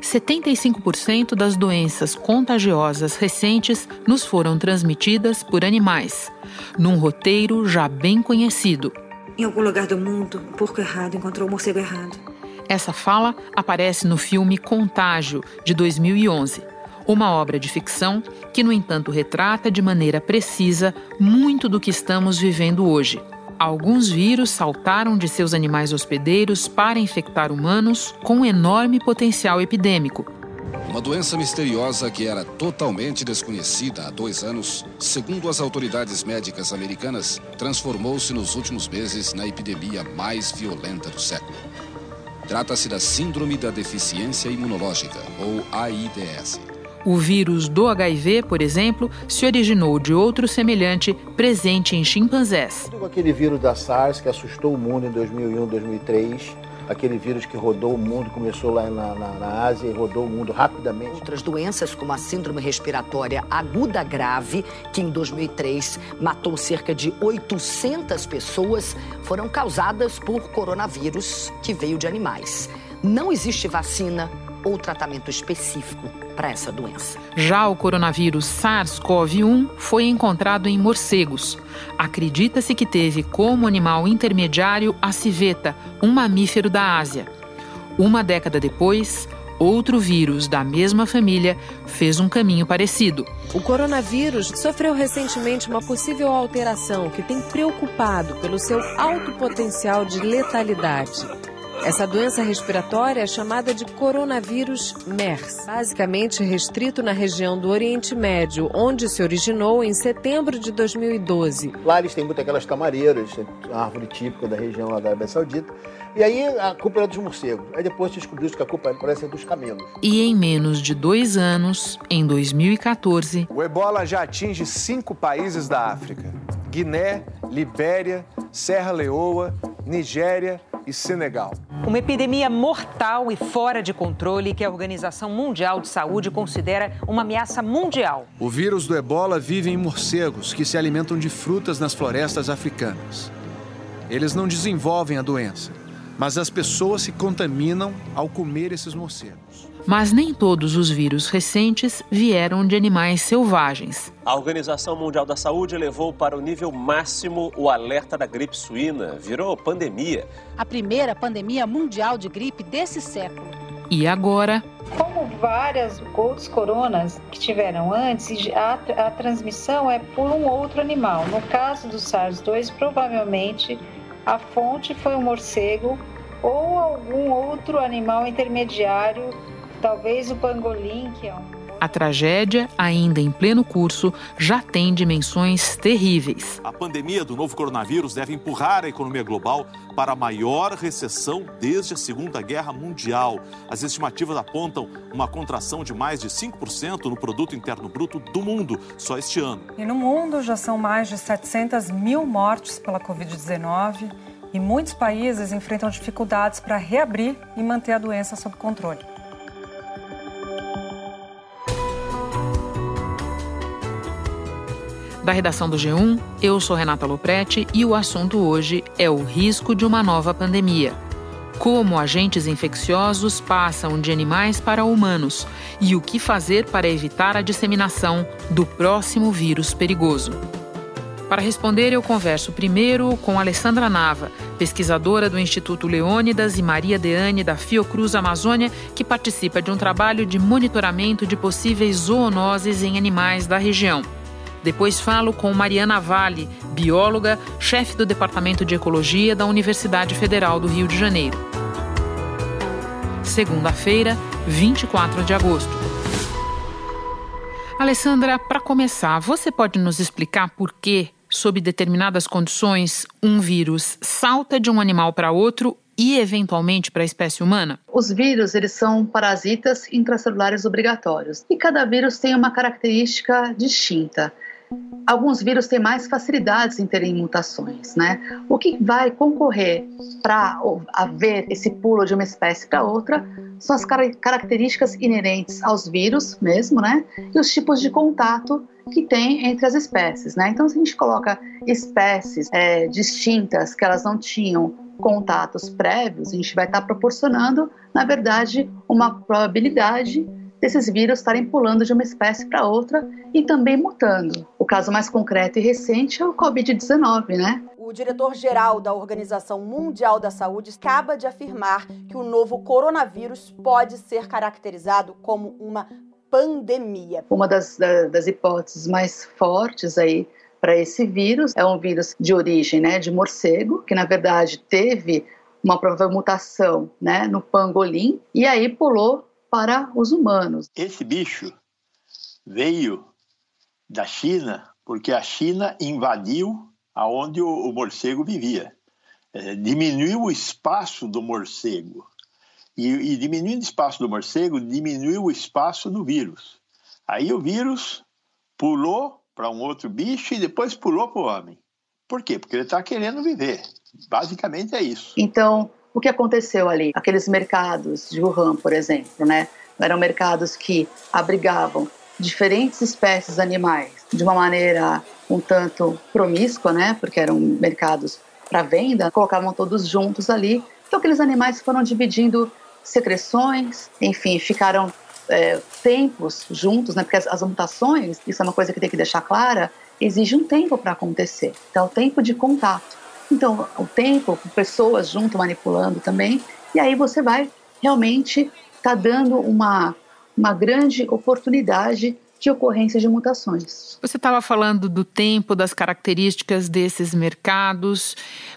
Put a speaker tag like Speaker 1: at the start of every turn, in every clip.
Speaker 1: 75% das doenças contagiosas recentes nos foram transmitidas por animais, num roteiro já bem conhecido.
Speaker 2: Em algum lugar do mundo, um porco errado encontrou o morcego errado.
Speaker 1: Essa fala aparece no filme Contágio, de 2011. Uma obra de ficção que, no entanto, retrata de maneira precisa muito do que estamos vivendo hoje. Alguns vírus saltaram de seus animais hospedeiros para infectar humanos com enorme potencial epidêmico.
Speaker 3: Uma doença misteriosa que era totalmente desconhecida há dois anos, segundo as autoridades médicas americanas, transformou-se nos últimos meses na epidemia mais violenta do século. Trata-se da Síndrome da Deficiência Imunológica, ou AIDS.
Speaker 1: O vírus do HIV, por exemplo, se originou de outro semelhante presente em chimpanzés.
Speaker 4: Aquele vírus da SARS que assustou o mundo em 2001, 2003 aquele vírus que rodou o mundo, começou lá na, na, na, Ásia e rodou o mundo rapidamente.
Speaker 5: Outras doenças, como a síndrome respiratória aguda grave, que em 2003 matou cerca de 800 pessoas, foram causadas por coronavírus que veio de animais. Não existe vacina ou tratamento específico para essa doença.
Speaker 1: Já o coronavírus SARS-CoV-1 foi encontrado em morcegos. Acredita-se que teve como animal intermediário a civeta, um mamífero da Ásia. Uma década depois, outro vírus da mesma família fez um caminho parecido.
Speaker 6: O coronavírus sofreu recentemente uma possível alteração que tem preocupado pelo seu alto potencial de letalidade. Essa doença respiratória é chamada de coronavírus MERS, basicamente restrito na região do Oriente Médio, onde se originou em setembro de 2012.
Speaker 4: Lá eles têm muito aquelas tamareiras, a árvore típica da região da Arábia Saudita. E aí a culpa era dos morcegos. Aí depois descobriu que a culpa parece ser dos camelos.
Speaker 1: E em menos de dois anos, em 2014,
Speaker 7: o ebola já atinge cinco países da África: Guiné, Libéria, Serra Leoa, Nigéria e Senegal.
Speaker 8: Uma epidemia mortal e fora de controle que a Organização Mundial de Saúde considera uma ameaça mundial.
Speaker 7: O vírus do ebola vive em morcegos que se alimentam de frutas nas florestas africanas. Eles não desenvolvem a doença, mas as pessoas se contaminam ao comer esses morcegos.
Speaker 1: Mas nem todos os vírus recentes vieram de animais selvagens.
Speaker 9: A Organização Mundial da Saúde elevou para o nível máximo o alerta da gripe suína. Virou pandemia.
Speaker 10: A primeira pandemia mundial de gripe desse século.
Speaker 1: E agora?
Speaker 11: Como várias outros coronas que tiveram antes, a, a transmissão é por um outro animal. No caso do SARS-2, provavelmente a fonte foi um morcego ou algum outro animal intermediário Talvez o pangolim, que é um
Speaker 1: a tragédia, ainda em pleno curso, já tem dimensões terríveis.
Speaker 12: A pandemia do novo coronavírus deve empurrar a economia global para a maior recessão desde a Segunda Guerra Mundial. As estimativas apontam uma contração de mais de 5% no produto interno bruto do mundo só este ano.
Speaker 13: E no mundo já são mais de 700 mil mortes pela Covid-19 e muitos países enfrentam dificuldades para reabrir e manter a doença sob controle.
Speaker 1: Da redação do G1, eu sou Renata Loprete e o assunto hoje é o risco de uma nova pandemia. Como agentes infecciosos passam de animais para humanos e o que fazer para evitar a disseminação do próximo vírus perigoso. Para responder, eu converso primeiro com Alessandra Nava, pesquisadora do Instituto Leônidas e Maria Deane da Fiocruz Amazônia, que participa de um trabalho de monitoramento de possíveis zoonoses em animais da região. Depois falo com Mariana Vale, bióloga, chefe do Departamento de Ecologia da Universidade Federal do Rio de Janeiro. Segunda-feira, 24 de agosto. Alessandra, para começar, você pode nos explicar por que, sob determinadas condições, um vírus salta de um animal para outro e eventualmente para a espécie humana?
Speaker 14: Os vírus, eles são parasitas intracelulares obrigatórios e cada vírus tem uma característica distinta alguns vírus têm mais facilidades em terem mutações, né? O que vai concorrer para haver esse pulo de uma espécie para outra são as características inerentes aos vírus mesmo, né? E os tipos de contato que tem entre as espécies, né? Então, se a gente coloca espécies é, distintas que elas não tinham contatos prévios, a gente vai estar proporcionando, na verdade, uma probabilidade desses vírus estarem pulando de uma espécie para outra e também mutando. O caso mais concreto e recente é o Covid-19, né?
Speaker 15: O diretor-geral da Organização Mundial da Saúde acaba de afirmar que o novo coronavírus pode ser caracterizado como uma pandemia.
Speaker 14: Uma das, das hipóteses mais fortes aí para esse vírus é um vírus de origem né, de morcego, que na verdade teve uma provável mutação né, no pangolim e aí pulou para os humanos.
Speaker 16: Esse bicho veio da China porque a China invadiu aonde o, morcego vivia. É, diminuiu o espaço do morcego. E, e diminuindo o espaço do morcego, diminuiu o espaço do vírus. Aí o vírus pulou para um outro bicho e depois pulou para o homem. Por quê? Porque ele está querendo viver. Basicamente é isso.
Speaker 14: Então, o que aconteceu ali? Aqueles mercados de Wuhan, por exemplo, né? Eram mercados que abrigavam diferentes espécies animais de uma maneira um tanto promíscua, né? Porque eram mercados para venda, colocavam todos juntos ali. Então aqueles animais foram dividindo secreções, enfim, ficaram é, tempos juntos, né? Porque as, as, mutações, isso é uma coisa que tem que deixar clara, exige um tempo para acontecer. Então, o tempo de contato. Então, o tempo pessoas junto manipulando também, e aí você vai realmente tá dando uma uma grande oportunidade de ocorrência de mutações.
Speaker 1: Você estava falando do tempo, das características desses mercados.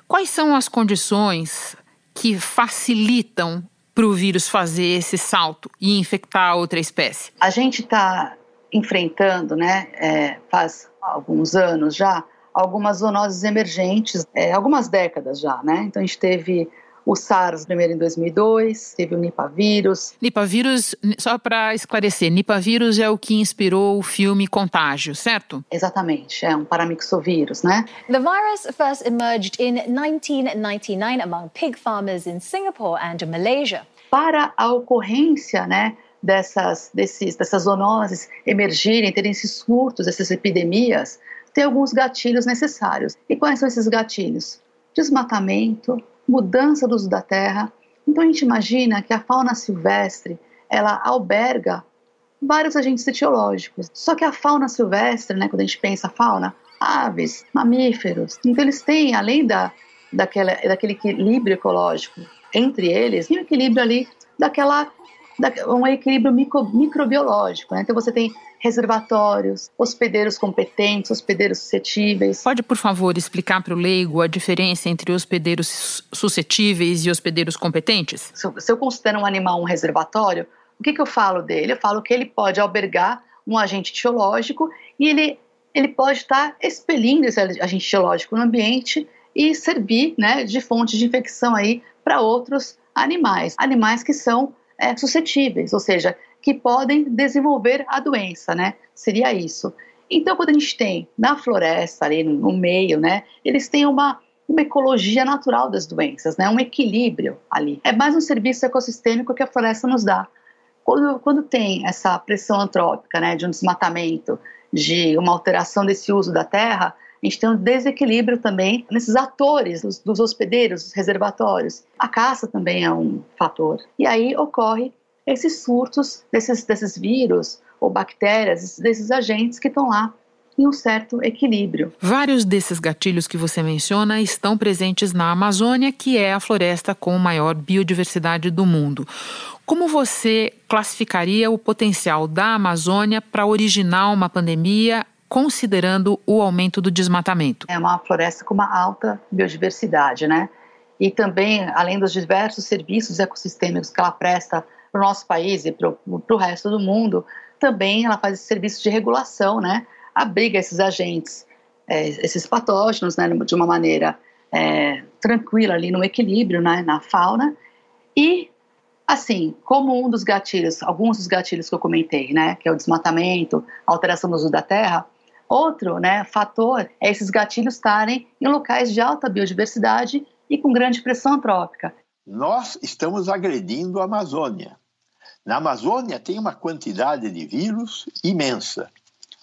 Speaker 1: Quais são as condições que facilitam para o vírus fazer esse salto e infectar outra espécie?
Speaker 14: A gente está enfrentando, né, é, faz alguns anos já, algumas zoonoses emergentes, é, algumas décadas já, né? Então a gente teve o SARS primeiro em 2002, teve o Nipah vírus.
Speaker 1: Nipah vírus, só para esclarecer, Nipah vírus é o que inspirou o filme Contágio, certo?
Speaker 14: Exatamente, é um paramixovírus, né?
Speaker 17: The virus first emerged in 1999 among pig farmers in Singapore and Malaysia.
Speaker 14: Para a ocorrência, né, dessas, desses, dessas zoonoses emergirem, terem esses surtos, essas epidemias, tem alguns gatilhos necessários. E quais são esses gatilhos? Desmatamento, mudança do uso da terra. Então a gente imagina que a fauna silvestre ela alberga vários agentes etiológicos. Só que a fauna silvestre, né, quando a gente pensa fauna, aves, mamíferos, então eles têm, além da, daquela, daquele equilíbrio ecológico entre eles, um equilíbrio ali daquela, da, um equilíbrio micro, microbiológico. Né? Então você tem reservatórios, hospedeiros competentes, hospedeiros suscetíveis.
Speaker 1: Pode, por favor, explicar para o leigo a diferença entre hospedeiros suscetíveis e hospedeiros competentes?
Speaker 14: Se eu, considero um animal um reservatório, o que, que eu falo dele? Eu falo que ele pode albergar um agente tiológico e ele, ele pode estar expelindo esse agente tiológico no ambiente e servir né, de fonte de infecção aí para outros animais, animais que são é, suscetíveis, ou seja, que podem desenvolver a doença, né? Seria isso. Então, quando a gente tem na floresta, ali no, meio, né, eles têm uma, uma ecologia natural das doenças, né, um equilíbrio ali. É mais um serviço ecossistêmico que a floresta nos dá. Quando, quando tem essa pressão antrópica, né, de um desmatamento, de uma alteração desse uso da terra, a gente tem um desequilíbrio também nesses atores dos, dos hospedeiros, dos reservatórios. A caça também é um fator. E aí ocorre esses surtos desses, desses vírus ou bactérias, desses agentes que estão lá em um certo equilíbrio.
Speaker 1: Vários desses gatilhos que você menciona estão presentes na Amazônia, que é a floresta com maior biodiversidade do mundo. Como você classificaria o potencial da Amazônia para originar uma pandemia, considerando o aumento do desmatamento?
Speaker 14: É uma floresta com uma alta biodiversidade, né? E também, além dos diversos serviços ecossistêmicos que ela presta para o nosso país e para o resto do mundo, também ela faz esse serviço de regulação, né? Abriga esses agentes, é, esses patógenos, né? De uma maneira é, tranquila ali no equilíbrio, né? Na fauna e Assim, como um dos gatilhos, alguns dos gatilhos que eu comentei, né, que é o desmatamento, a alteração do uso da terra, outro, né, fator é esses gatilhos estarem em locais de alta biodiversidade e com grande pressão antrópica.
Speaker 16: Nós estamos agredindo a Amazônia. Na Amazônia tem uma quantidade de vírus imensa.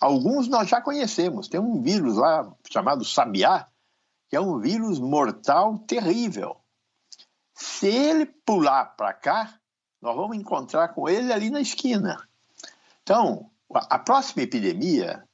Speaker 16: Alguns nós já conhecemos. Tem um vírus lá chamado sabiá, que é um vírus mortal terrível. Se ele pular para cá, nós vamos encontrar com ele ali na esquina. Então, a próxima epidemia,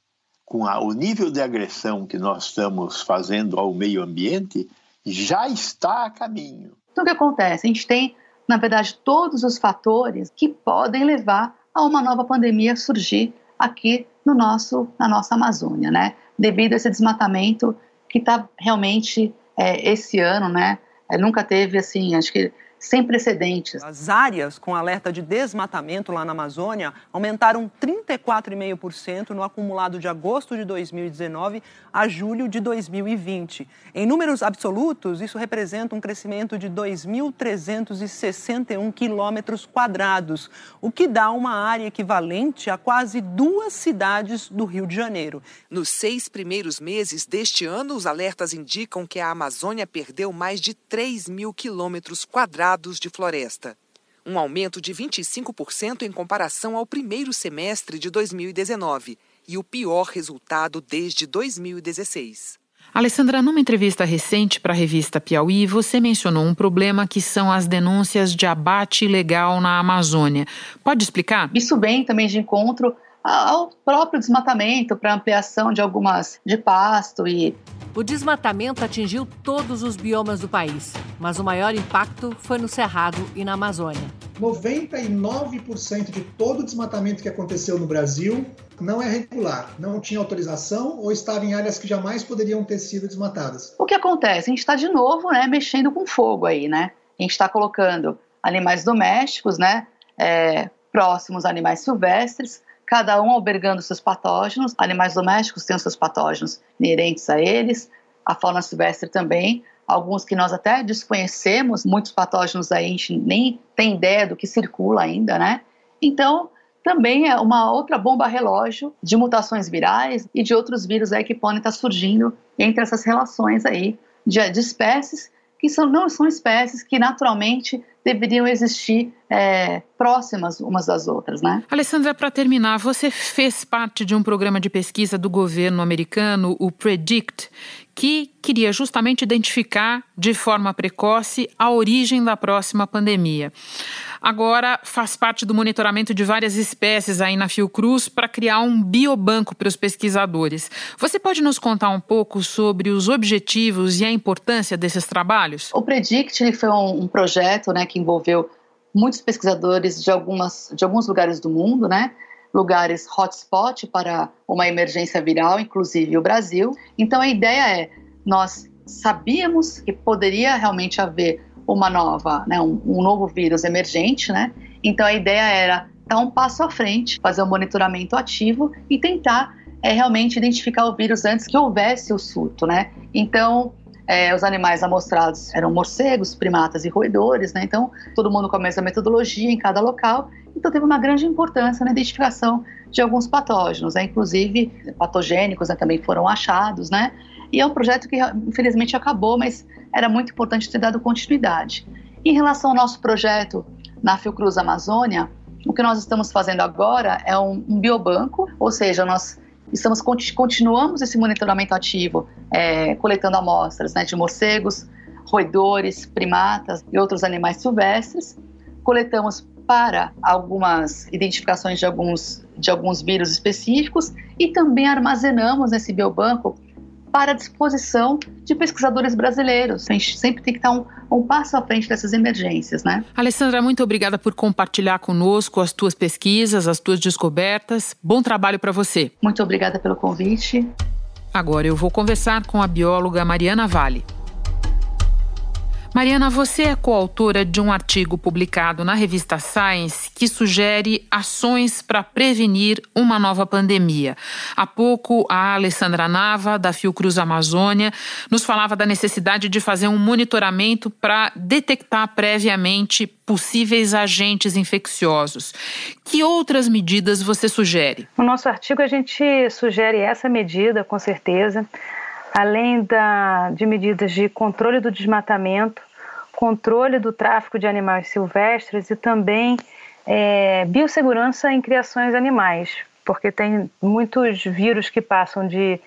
Speaker 16: com a, o nível de agressão que nós estamos fazendo ao meio ambiente, já está a caminho.
Speaker 14: Então, o que acontece? A gente tem, na verdade, todos os fatores que podem levar a uma nova pandemia surgir aqui no nosso, na nossa Amazônia, né? Devido a esse desmatamento que está realmente é, esse ano, né? É, nunca teve assim, acho que sem precedentes.
Speaker 18: As áreas com alerta de desmatamento lá na Amazônia aumentaram 34,5% no acumulado de agosto de 2019 a julho de 2020. Em números absolutos, isso representa um crescimento de 2.361 quilômetros quadrados, o que dá uma área equivalente a quase duas cidades do Rio de Janeiro.
Speaker 19: Nos seis primeiros meses deste ano, os alertas indicam que a Amazônia perdeu mais de 3 mil quilômetros quadrados de floresta, um aumento de 25% em comparação ao primeiro semestre de 2019 e o pior resultado desde 2016.
Speaker 1: Alessandra, numa entrevista recente para a revista Piauí, você mencionou um problema que são as denúncias de abate ilegal na Amazônia. Pode explicar?
Speaker 14: Isso vem também de encontro ao próprio desmatamento para ampliação de algumas de pasto e
Speaker 20: o desmatamento atingiu todos os biomas do país, mas o maior impacto foi no Cerrado e na Amazônia.
Speaker 21: 99% de todo o desmatamento que aconteceu no Brasil não é regular, não tinha autorização ou estava em áreas que jamais poderiam ter sido desmatadas.
Speaker 14: O que acontece? A gente está de novo né, mexendo com fogo aí, né? A gente está colocando animais domésticos, né? É, próximos a animais silvestres, cada um albergando seus patógenos. Animais domésticos têm os seus patógenos inerentes a eles, a fauna silvestre também, alguns que nós até desconhecemos, muitos patógenos aí a gente nem tem ideia do que circula ainda, né? Então, também é uma outra bomba relógio de mutações virais e de outros vírus aí que podem estar surgindo entre essas relações aí de, de espécies que são, não são espécies que naturalmente deveriam existir é, próximas umas das outras, né?
Speaker 1: Alessandra, para terminar, você fez parte de um programa de pesquisa do governo americano, o PREDICT, que queria justamente identificar de forma precoce a origem da próxima pandemia agora faz parte do monitoramento de várias espécies aí na Fiocruz para criar um biobanco para os pesquisadores. Você pode nos contar um pouco sobre os objetivos e a importância desses trabalhos?
Speaker 14: O Predict foi um, um projeto né, que envolveu muitos pesquisadores de, algumas, de alguns lugares do mundo, né? lugares hotspot para uma emergência viral, inclusive o Brasil. Então a ideia é, nós sabíamos que poderia realmente haver uma nova, né, um, um novo vírus emergente, né? Então a ideia era dar um passo à frente, fazer um monitoramento ativo e tentar é, realmente identificar o vírus antes que houvesse o surto, né? Então é, os animais amostrados eram morcegos, primatas e roedores, né? Então todo mundo com a mesma metodologia em cada local. Então teve uma grande importância na identificação de alguns patógenos, né? inclusive patogênicos né? também foram achados, né? E é um projeto que infelizmente acabou, mas era muito importante ter dado continuidade. Em relação ao nosso projeto na Fiocruz Amazônia, o que nós estamos fazendo agora é um, um biobanco, ou seja, nós estamos continuamos esse monitoramento ativo, é, coletando amostras né, de morcegos, roedores, primatas e outros animais silvestres. Coletamos para algumas identificações de alguns, de alguns vírus específicos e também armazenamos nesse biobanco para disposição de pesquisadores brasileiros. A gente sempre tem que estar um, um passo à frente dessas emergências, né?
Speaker 1: Alessandra, muito obrigada por compartilhar conosco as tuas pesquisas, as tuas descobertas. Bom trabalho para você.
Speaker 14: Muito obrigada pelo convite.
Speaker 1: Agora eu vou conversar com a bióloga Mariana Vale. Mariana, você é coautora de um artigo publicado na revista Science que sugere ações para prevenir uma nova pandemia. Há pouco, a Alessandra Nava, da Fiocruz Amazônia, nos falava da necessidade de fazer um monitoramento para detectar previamente possíveis agentes infecciosos. Que outras medidas você sugere?
Speaker 22: No nosso artigo, a gente sugere essa medida, com certeza além da, de medidas de controle do desmatamento, controle do tráfico de animais silvestres e também é, biossegurança em criações animais, porque tem muitos vírus que passam de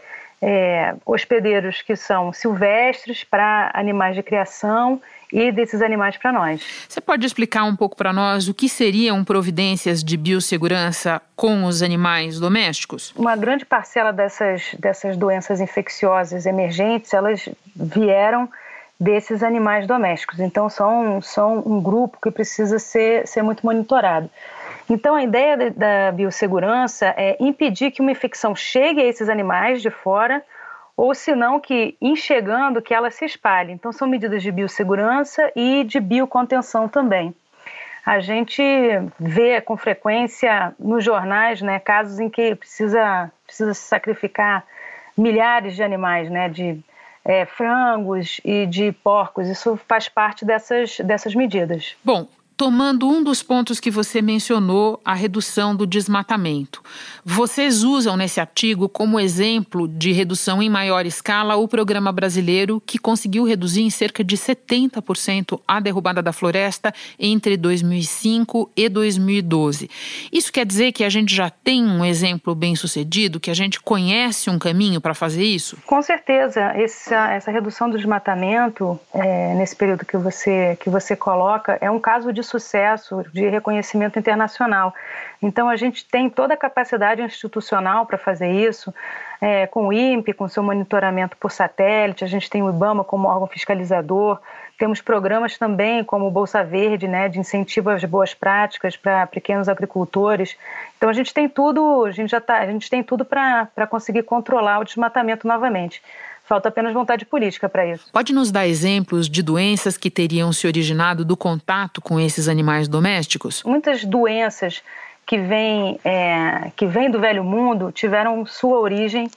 Speaker 22: é, hospedeiros que são silvestres para animais de criação e desses animais para nós.
Speaker 1: Você pode explicar um pouco para nós o que seriam providências de biossegurança com os animais domésticos?
Speaker 22: Uma grande parcela dessas, dessas doenças infecciosas emergentes, elas vieram desses animais domésticos. Então, são, são um grupo que precisa ser, ser muito monitorado. Então, a ideia da biossegurança é impedir que uma infecção chegue a esses animais de fora ou se não que, em chegando, que ela se espalhe. Então, são medidas de biossegurança e de biocontenção também. A gente vê com frequência nos jornais né, casos em que precisa, precisa se sacrificar milhares de animais, né, de é, frangos e de porcos. Isso faz parte dessas, dessas medidas.
Speaker 1: Bom, Tomando um dos pontos que você mencionou, a redução do desmatamento. Vocês usam nesse artigo como exemplo de redução em maior escala o programa brasileiro que conseguiu reduzir em cerca de 70% a derrubada da floresta entre 2005 e 2012. Isso quer dizer que a gente já tem um exemplo bem sucedido, que a gente conhece um caminho para fazer isso?
Speaker 22: Com certeza. Essa, essa redução do desmatamento, é, nesse período que você, que você coloca, é um caso de sucesso de reconhecimento internacional. Então, a gente tem toda a capacidade institucional para fazer isso, é, com o INPE, com seu monitoramento por satélite, a gente tem o IBAMA como órgão fiscalizador, temos programas também como o Bolsa Verde, né, de incentivo às boas práticas para pequenos agricultores. Então a gente tem tudo, a gente já tá, a gente tem tudo para conseguir controlar o desmatamento novamente. Falta apenas vontade política para isso.
Speaker 1: Pode nos dar exemplos de doenças que teriam se originado do contato com esses animais domésticos?
Speaker 22: Muitas doenças que vêm é, que vem do velho mundo tiveram sua origem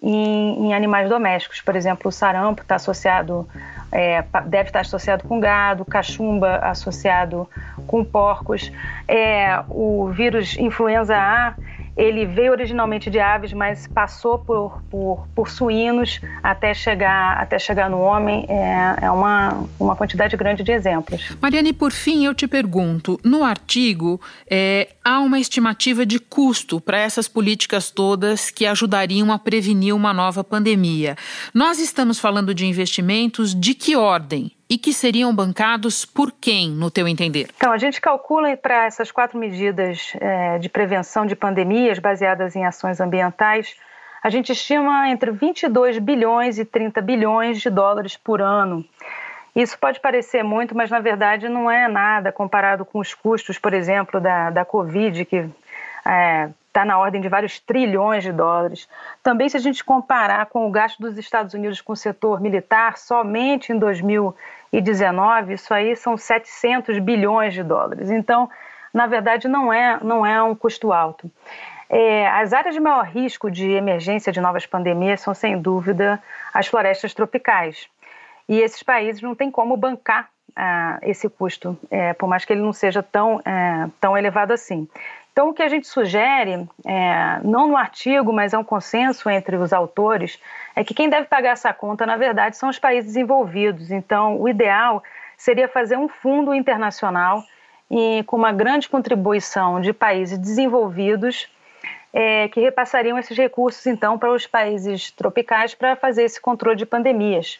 Speaker 22: em, em animais domésticos. Por exemplo, o sarampo está associado, é, deve estar associado com gado, cachumba associado com porcos. É, o vírus influenza A ele veio originalmente de aves, mas passou por, por, por suínos até chegar, até chegar no homem. É, é uma, uma quantidade grande de exemplos.
Speaker 1: Mariane, por fim, eu te pergunto: no artigo, é, há uma estimativa de custo para essas políticas todas que ajudariam a prevenir uma nova pandemia. Nós estamos falando de investimentos de que ordem? E que seriam bancados por quem, no teu entender?
Speaker 22: Então, a gente calcula para essas quatro medidas é, de prevenção de pandemias baseadas em ações ambientais, a gente estima entre 22 bilhões e 30 bilhões de dólares por ano. Isso pode parecer muito, mas na verdade não é nada comparado com os custos, por exemplo, da, da Covid, que é, está na ordem de vários trilhões de dólares. Também, se a gente comparar com o gasto dos Estados Unidos com o setor militar, somente em 2019, isso aí são 700 bilhões de dólares. Então, na verdade, não é, não é um custo alto. É, as áreas de maior risco de emergência de novas pandemias são, sem dúvida, as florestas tropicais. E esses países não têm como bancar ah, esse custo, é, por mais que ele não seja tão, é, tão elevado assim. Então, o que a gente sugere, é, não no artigo, mas é um consenso entre os autores, é que quem deve pagar essa conta, na verdade, são os países desenvolvidos. Então, o ideal seria fazer um fundo internacional e com uma grande contribuição de países desenvolvidos é, que repassariam esses recursos, então, para os países tropicais para fazer esse controle de pandemias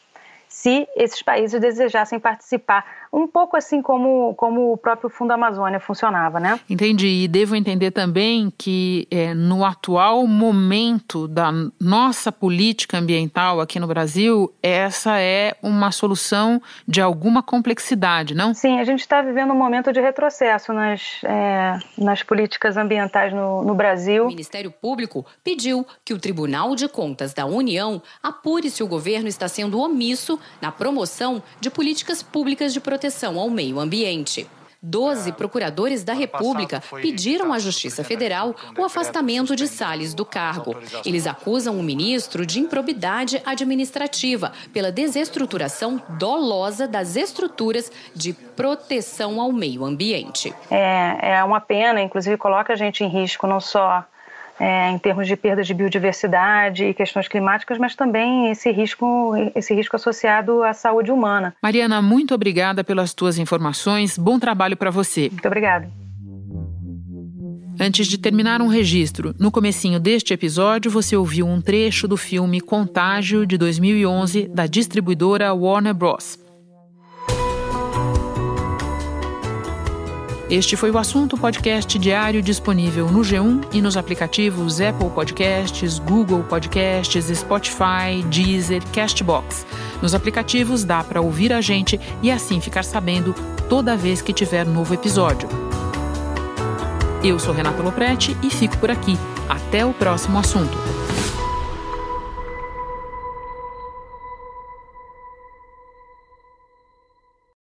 Speaker 22: se esses países desejassem participar, um pouco assim como, como o próprio Fundo Amazônia funcionava, né?
Speaker 1: Entendi. E devo entender também que é, no atual momento da nossa política ambiental aqui no Brasil, essa é uma solução de alguma complexidade, não?
Speaker 22: Sim, a gente está vivendo um momento de retrocesso nas, é, nas políticas ambientais no, no Brasil.
Speaker 23: O Ministério Público pediu que o Tribunal de Contas da União apure se o governo está sendo omisso na promoção de políticas públicas de proteção ao meio ambiente. Doze procuradores da República pediram à Justiça Federal o afastamento de Salles do cargo. Eles acusam o ministro de improbidade administrativa pela desestruturação dolosa das estruturas de proteção ao meio ambiente.
Speaker 22: É, é uma pena, inclusive coloca a gente em risco não só é, em termos de perda de biodiversidade e questões climáticas, mas também esse risco, esse risco associado à saúde humana.
Speaker 1: Mariana, muito obrigada pelas tuas informações. Bom trabalho para você.
Speaker 22: Muito obrigada.
Speaker 1: Antes de terminar um registro, no comecinho deste episódio você ouviu um trecho do filme Contágio de 2011 da distribuidora Warner Bros. Este foi o assunto podcast diário disponível no G1 e nos aplicativos Apple Podcasts, Google Podcasts, Spotify, Deezer, Castbox. Nos aplicativos dá para ouvir a gente e assim ficar sabendo toda vez que tiver novo episódio. Eu sou Renata Loprete e fico por aqui. Até o próximo assunto.